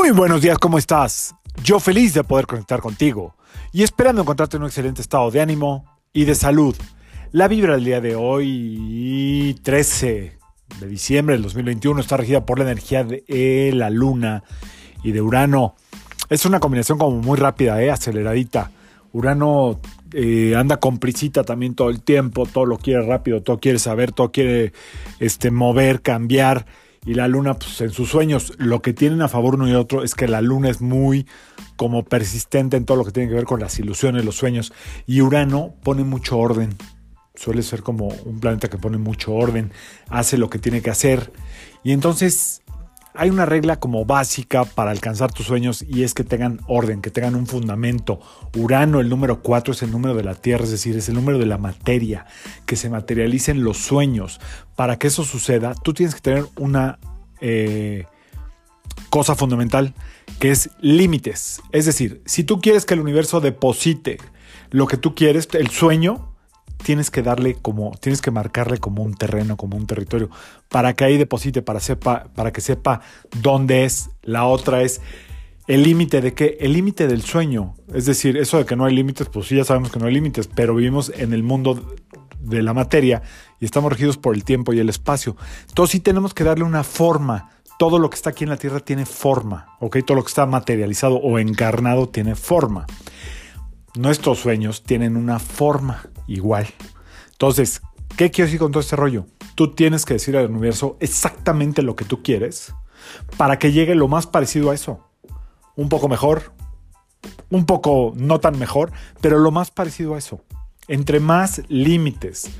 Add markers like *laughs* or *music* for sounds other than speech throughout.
Muy buenos días, ¿cómo estás? Yo feliz de poder conectar contigo y esperando encontrarte en un excelente estado de ánimo y de salud. La vibra del día de hoy, 13 de diciembre del 2021, está regida por la energía de la luna y de Urano. Es una combinación como muy rápida, ¿eh? aceleradita. Urano eh, anda con prisita también todo el tiempo, todo lo quiere rápido, todo quiere saber, todo quiere este, mover, cambiar y la luna pues, en sus sueños. Lo que tienen a favor uno y otro es que la luna es muy como persistente en todo lo que tiene que ver con las ilusiones, los sueños. Y Urano pone mucho orden. Suele ser como un planeta que pone mucho orden, hace lo que tiene que hacer. Y entonces hay una regla como básica para alcanzar tus sueños y es que tengan orden, que tengan un fundamento. Urano, el número 4, es el número de la Tierra, es decir, es el número de la materia, que se materialicen los sueños. Para que eso suceda, tú tienes que tener una eh, cosa fundamental, que es límites. Es decir, si tú quieres que el universo deposite lo que tú quieres, el sueño, tienes que darle como, tienes que marcarle como un terreno, como un territorio, para que ahí deposite, para, sepa, para que sepa dónde es. La otra es el límite de qué? El límite del sueño. Es decir, eso de que no hay límites, pues sí, ya sabemos que no hay límites, pero vivimos en el mundo de la materia y estamos regidos por el tiempo y el espacio. Entonces sí tenemos que darle una forma. Todo lo que está aquí en la Tierra tiene forma, ¿ok? Todo lo que está materializado o encarnado tiene forma. Nuestros sueños tienen una forma igual. Entonces, ¿qué quiero decir con todo este rollo? Tú tienes que decir al universo exactamente lo que tú quieres para que llegue lo más parecido a eso. Un poco mejor, un poco no tan mejor, pero lo más parecido a eso. Entre más límites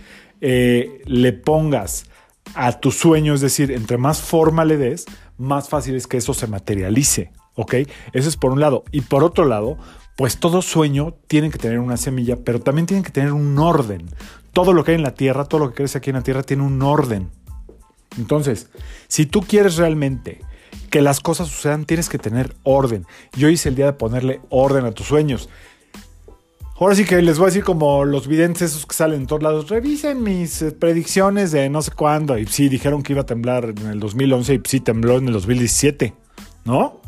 eh, le pongas a tu sueño, es decir, entre más forma le des, más fácil es que eso se materialice. ¿Ok? Eso es por un lado. Y por otro lado, pues todo sueño tiene que tener una semilla, pero también tiene que tener un orden. Todo lo que hay en la tierra, todo lo que crece aquí en la tierra tiene un orden. Entonces, si tú quieres realmente que las cosas sucedan, tienes que tener orden. Yo hice el día de ponerle orden a tus sueños. Ahora sí que les voy a decir como los videntes esos que salen en todos lados, revisen mis eh, predicciones de no sé cuándo. Y sí, dijeron que iba a temblar en el 2011 y sí tembló en el 2017, ¿no?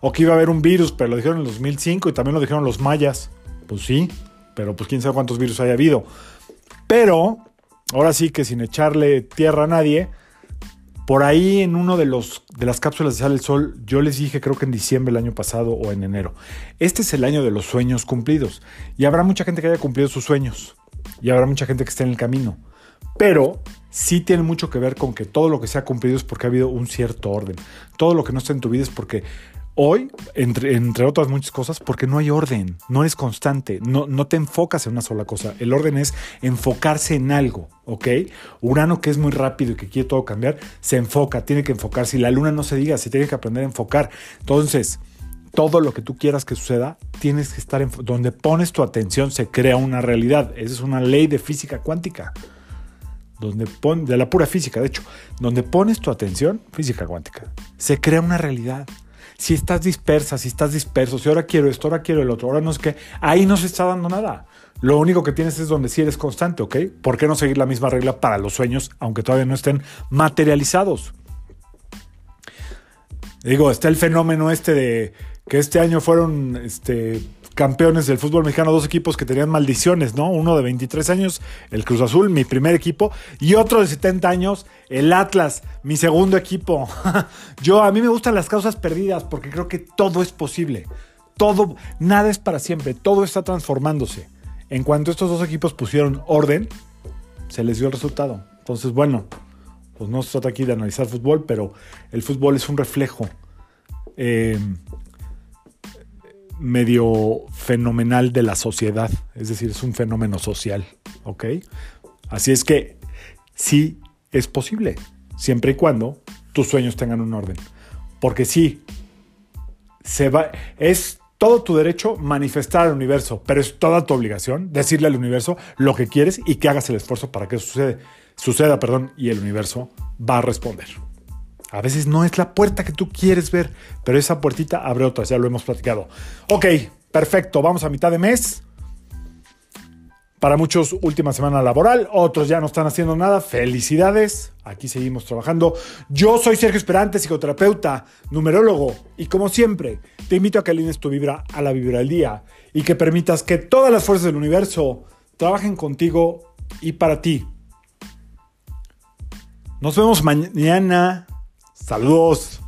O que iba a haber un virus, pero lo dijeron en el 2005 y también lo dijeron los mayas. Pues sí, pero pues quién sabe cuántos virus haya habido. Pero, ahora sí que sin echarle tierra a nadie, por ahí en uno de, los, de las cápsulas de Sale el Sol, yo les dije, creo que en diciembre del año pasado o en enero, este es el año de los sueños cumplidos. Y habrá mucha gente que haya cumplido sus sueños. Y habrá mucha gente que esté en el camino. Pero sí tiene mucho que ver con que todo lo que se ha cumplido es porque ha habido un cierto orden. Todo lo que no está en tu vida es porque Hoy, entre, entre, otras muchas cosas, porque no hay orden, no eres constante, no, no te enfocas en una sola cosa. El orden es enfocarse en algo, ¿ok? Urano, que es muy rápido y que quiere todo cambiar, se enfoca, tiene que enfocarse. Y la luna no se diga, se tiene que aprender a enfocar. Entonces, todo lo que tú quieras que suceda, tienes que estar en donde pones tu atención, se crea una realidad. Esa es una ley de física cuántica. Donde pon, de la pura física, de hecho, donde pones tu atención, física cuántica, se crea una realidad si estás dispersa, si estás disperso, si ahora quiero esto, ahora quiero el otro, ahora no es que, ahí no se está dando nada. Lo único que tienes es donde sí eres constante, ¿ok? ¿Por qué no seguir la misma regla para los sueños, aunque todavía no estén materializados? Digo, está el fenómeno este de que este año fueron este, campeones del fútbol mexicano, dos equipos que tenían maldiciones, ¿no? Uno de 23 años, el Cruz Azul, mi primer equipo, y otro de 70 años, el Atlas, mi segundo equipo. *laughs* Yo, a mí me gustan las causas perdidas porque creo que todo es posible. Todo, nada es para siempre, todo está transformándose. En cuanto estos dos equipos pusieron orden, se les dio el resultado. Entonces, bueno, pues no se trata aquí de analizar fútbol, pero el fútbol es un reflejo. Eh, medio fenomenal de la sociedad, es decir, es un fenómeno social, ¿ok? Así es que sí es posible, siempre y cuando tus sueños tengan un orden. Porque sí, se va, es todo tu derecho manifestar al universo, pero es toda tu obligación decirle al universo lo que quieres y que hagas el esfuerzo para que eso suceda, suceda perdón, y el universo va a responder. A veces no es la puerta que tú quieres ver, pero esa puertita abre otras, ya lo hemos platicado. Ok, perfecto, vamos a mitad de mes. Para muchos, última semana laboral, otros ya no están haciendo nada. Felicidades, aquí seguimos trabajando. Yo soy Sergio Esperante, psicoterapeuta, numerólogo, y como siempre, te invito a que alines tu vibra a la vibra del día y que permitas que todas las fuerzas del universo trabajen contigo y para ti. Nos vemos mañana. Saludos.